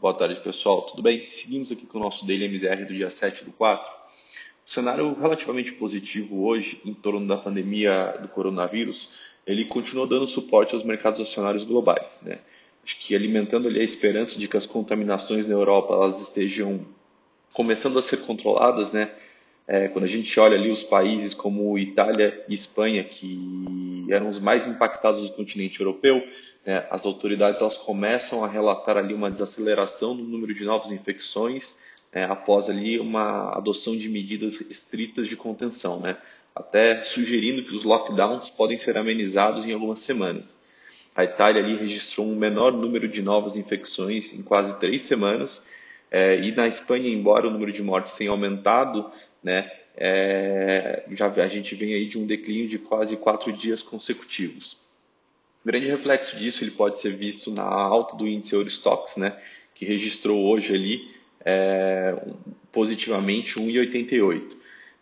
Boa tarde, pessoal. Tudo bem? Seguimos aqui com o nosso Daily MZR do dia 7 do 4. O cenário relativamente positivo hoje em torno da pandemia do coronavírus, ele continua dando suporte aos mercados acionários globais. Né? Acho que alimentando ali a esperança de que as contaminações na Europa elas estejam começando a ser controladas, né? É, quando a gente olha ali os países como Itália e Espanha, que eram os mais impactados do continente europeu, né, as autoridades elas começam a relatar ali uma desaceleração no número de novas infecções é, após ali uma adoção de medidas estritas de contenção, né, até sugerindo que os lockdowns podem ser amenizados em algumas semanas. A Itália ali registrou um menor número de novas infecções em quase três semanas, é, e na Espanha, embora o número de mortes tenha aumentado, né, é, já a gente vem aí de um declínio de quase quatro dias consecutivos. O grande reflexo disso ele pode ser visto na alta do índice Eurostox, né, que registrou hoje ali é, positivamente 1,88.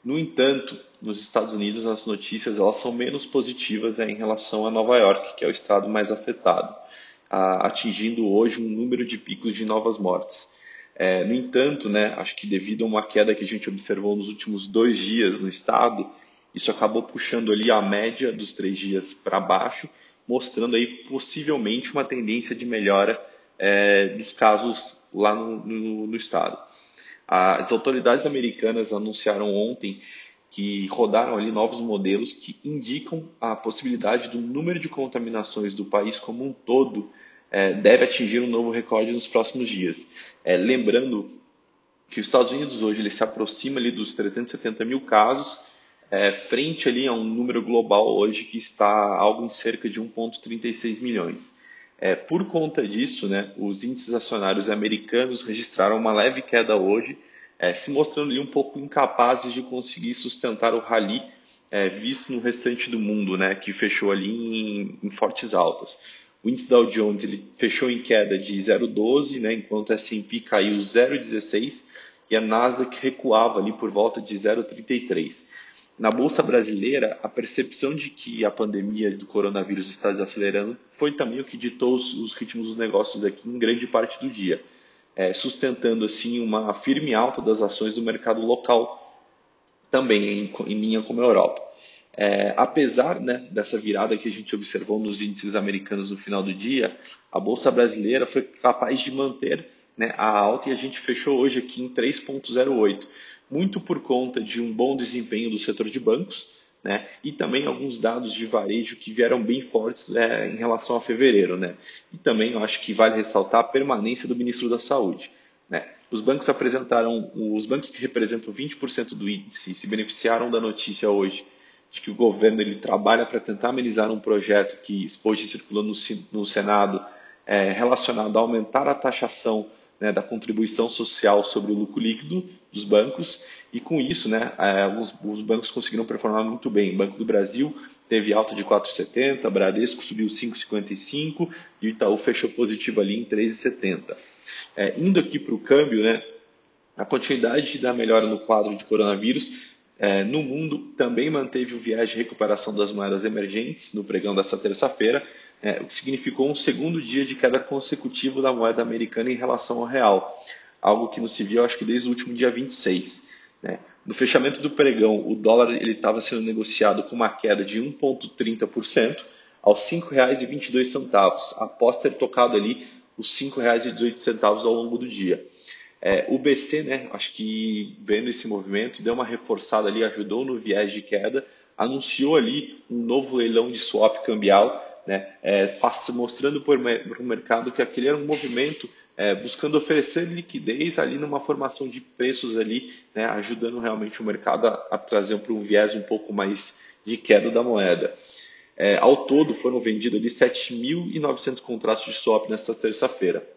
No entanto, nos Estados Unidos as notícias elas são menos positivas né, em relação a Nova York, que é o estado mais afetado, a, atingindo hoje um número de picos de novas mortes. É, no entanto, né, acho que devido a uma queda que a gente observou nos últimos dois dias no estado, isso acabou puxando ali a média dos três dias para baixo, mostrando aí possivelmente uma tendência de melhora é, dos casos lá no, no, no estado. As autoridades americanas anunciaram ontem que rodaram ali novos modelos que indicam a possibilidade do número de contaminações do país como um todo é, deve atingir um novo recorde nos próximos dias. É, lembrando que os Estados Unidos hoje ele se aproxima ali dos 370 mil casos, é, frente ali a um número global hoje que está algo em cerca de 1,36 milhões. É, por conta disso, né, os índices acionários americanos registraram uma leve queda hoje, é, se mostrando ali um pouco incapazes de conseguir sustentar o rally é, visto no restante do mundo, né, que fechou ali em, em fortes altas. O índice Dow Jones ele fechou em queda de 0,12, né, enquanto o S&P caiu 0,16 e a Nasdaq recuava ali por volta de 0,33. Na bolsa brasileira, a percepção de que a pandemia do coronavírus está desacelerando foi também o que ditou os, os ritmos dos negócios aqui em grande parte do dia, é, sustentando assim uma firme alta das ações do mercado local, também em, em linha com a Europa. É, apesar né, dessa virada que a gente observou nos índices americanos no final do dia, a Bolsa Brasileira foi capaz de manter né, a alta e a gente fechou hoje aqui em 3,08, muito por conta de um bom desempenho do setor de bancos né, e também alguns dados de varejo que vieram bem fortes é, em relação a fevereiro. Né, e também eu acho que vale ressaltar a permanência do ministro da Saúde. Né. Os bancos apresentaram, os bancos que representam 20% do índice se beneficiaram da notícia hoje de que o governo ele trabalha para tentar amenizar um projeto que hoje circula no, no Senado é, relacionado a aumentar a taxação né, da contribuição social sobre o lucro líquido dos bancos e com isso né, é, os, os, bancos conseguiram performar muito bem. O Banco do Brasil teve alta de 4,70, Bradesco subiu 5,55 e o Itaú fechou positivo ali em 3,70. É, indo aqui para o câmbio, né, a continuidade da melhora no quadro de coronavírus é, no mundo também manteve o viés de recuperação das moedas emergentes no pregão dessa terça-feira, é, o que significou um segundo dia de queda consecutivo da moeda americana em relação ao real, algo que não se viu acho que desde o último dia 26. Né? No fechamento do pregão, o dólar estava sendo negociado com uma queda de 1,30% aos R$ 5,22, após ter tocado ali os R$ 5,18 ao longo do dia. É, o BC, né, acho que vendo esse movimento, deu uma reforçada ali, ajudou no viés de queda, anunciou ali um novo leilão de swap cambial, né, é, mostrando para o mercado que aquele era um movimento é, buscando oferecer liquidez ali numa formação de preços ali, né, ajudando realmente o mercado a, a trazer para um viés um pouco mais de queda da moeda. É, ao todo foram vendidos ali 7.900 contratos de swap nesta terça-feira.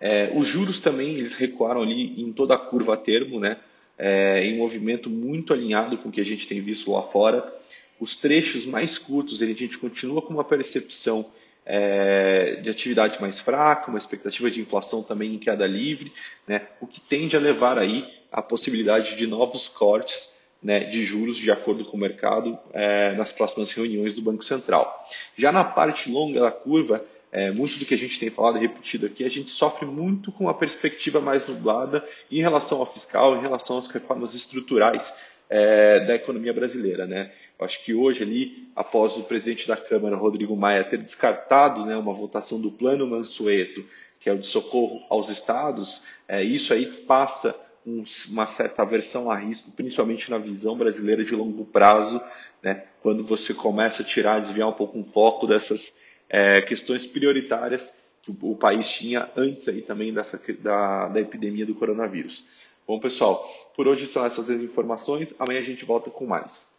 É, os juros também eles recuaram ali em toda a curva a termo, né? É, em movimento muito alinhado com o que a gente tem visto lá fora. Os trechos mais curtos, a gente continua com uma percepção é, de atividade mais fraca, uma expectativa de inflação também em queda livre, né? o que tende a levar aí a possibilidade de novos cortes né, de juros de acordo com o mercado é, nas próximas reuniões do Banco Central. Já na parte longa da curva, é, muito do que a gente tem falado e repetido aqui, a gente sofre muito com a perspectiva mais nublada em relação ao fiscal, em relação às reformas estruturais é, da economia brasileira. Né? Eu acho que hoje ali, após o presidente da Câmara, Rodrigo Maia, ter descartado né, uma votação do Plano Mansueto, que é o de socorro aos estados, é, isso aí passa um, uma certa aversão a risco, principalmente na visão brasileira de longo prazo, né, quando você começa a tirar, desviar um pouco o foco dessas é, questões prioritárias que o, país tinha antes aí também dessa, da, da epidemia do coronavírus. Bom, pessoal, por hoje são essas as informações. Amanhã a gente volta com mais.